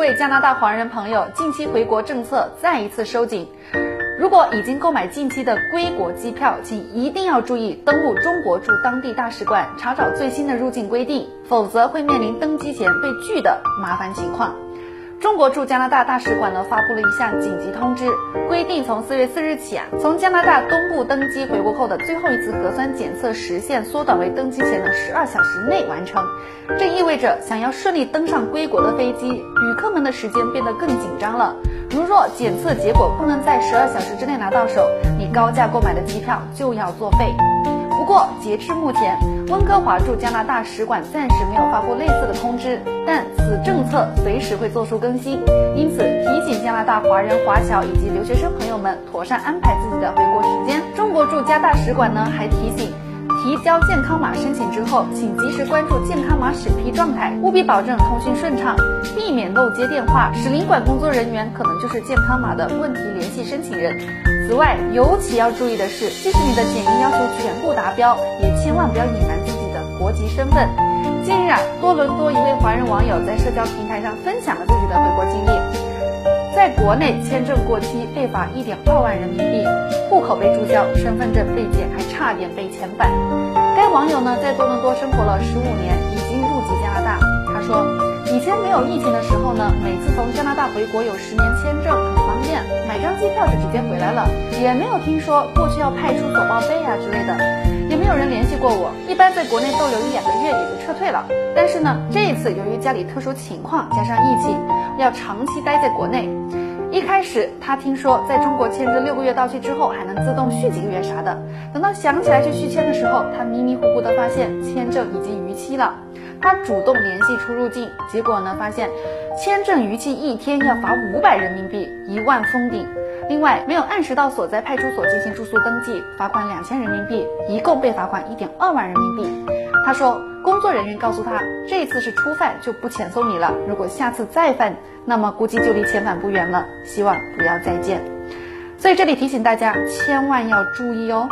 位加拿大华人朋友，近期回国政策再一次收紧。如果已经购买近期的归国机票，请一定要注意登录中国驻当地大使馆，查找最新的入境规定，否则会面临登机前被拒的麻烦情况。中国驻加拿大大使馆呢发布了一项紧急通知，规定从四月四日起啊，从加拿大东部登机回国后的最后一次核酸检测时限缩短为登机前的十二小时内完成。这意味着想要顺利登上归国的飞机，旅客们的时间变得更紧张了。如若检测结果不能在十二小时之内拿到手，你高价购买的机票就要作废。不过，截至目前，温哥华驻加拿大使馆暂时没有发布类似的通知，但此政策随时会做出更新，因此提醒加拿大华人华侨以及留学生朋友们妥善安排自己的回国时间。中国驻加大使馆呢还提醒，提交健康码申请之后，请及时关注健康码审批状态，务必保证通讯顺畅，避免漏接电话，使领馆工作人员可能就是健康码的问题联系申请人。此外，尤其要注意的是，即使你的检疫要求全部达标，也千万不要隐瞒自己的国籍身份。近日啊，多伦多一位华人网友在社交平台上分享了自己的回国经历，在国内签证过期被罚一点二万人民币，户口被注销，身份证被解开差点被遣返。该网友呢，在多伦多生活了十五年，已经入籍加拿大。他说，以前没有疫情的时候呢，每次从加拿大回国有十年签证。很方便买张机票就直接回来了，也没有听说过去要派出所报备啊之类的，过我。一般在国内逗留一两个月也就撤退了。但是呢，这一次由于家里特殊情况加上疫情，要长期待在国内。一开始他听说在中国签证六个月到期之后还能自动续几个月啥的，等到想起来去续签的时候，他迷迷糊糊的发现签证已经逾期了。他主动联系出入境，结果呢发现。签证逾期一天要罚五百人民币，一万封顶。另外，没有按时到所在派出所进行住宿登记，罚款两千人民币，一共被罚款一点二万人民币。他说，工作人员告诉他，这次是初犯，就不遣送你了。如果下次再犯，那么估计就离遣返不远了。希望不要再见。所以这里提醒大家，千万要注意哦。